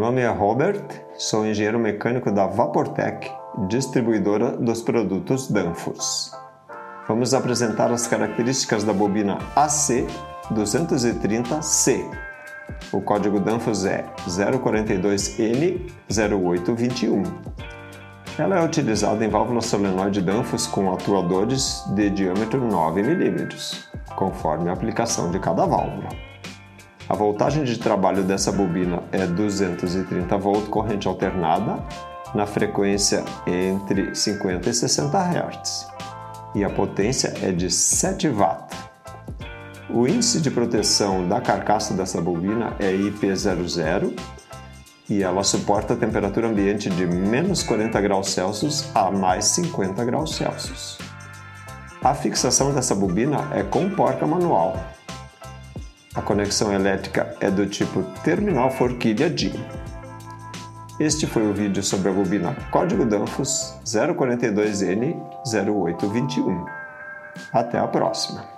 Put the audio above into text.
nome é Robert, sou engenheiro mecânico da Vaportec, distribuidora dos produtos Danfoss. Vamos apresentar as características da bobina AC230C. O código Danfoss é 042N0821. Ela é utilizada em válvula solenoide Danfoss com atuadores de diâmetro 9 mm, conforme a aplicação de cada válvula. A voltagem de trabalho dessa bobina é 230 V corrente alternada na frequência entre 50 e 60 Hz e a potência é de 7 W. O índice de proteção da carcaça dessa bobina é IP00 e ela suporta a temperatura ambiente de menos 40 graus Celsius a mais 50 graus Celsius. A fixação dessa bobina é com porca manual a conexão elétrica é do tipo terminal forquilha DIN. Este foi o vídeo sobre a bobina Código Danfoss 042N0821. Até a próxima!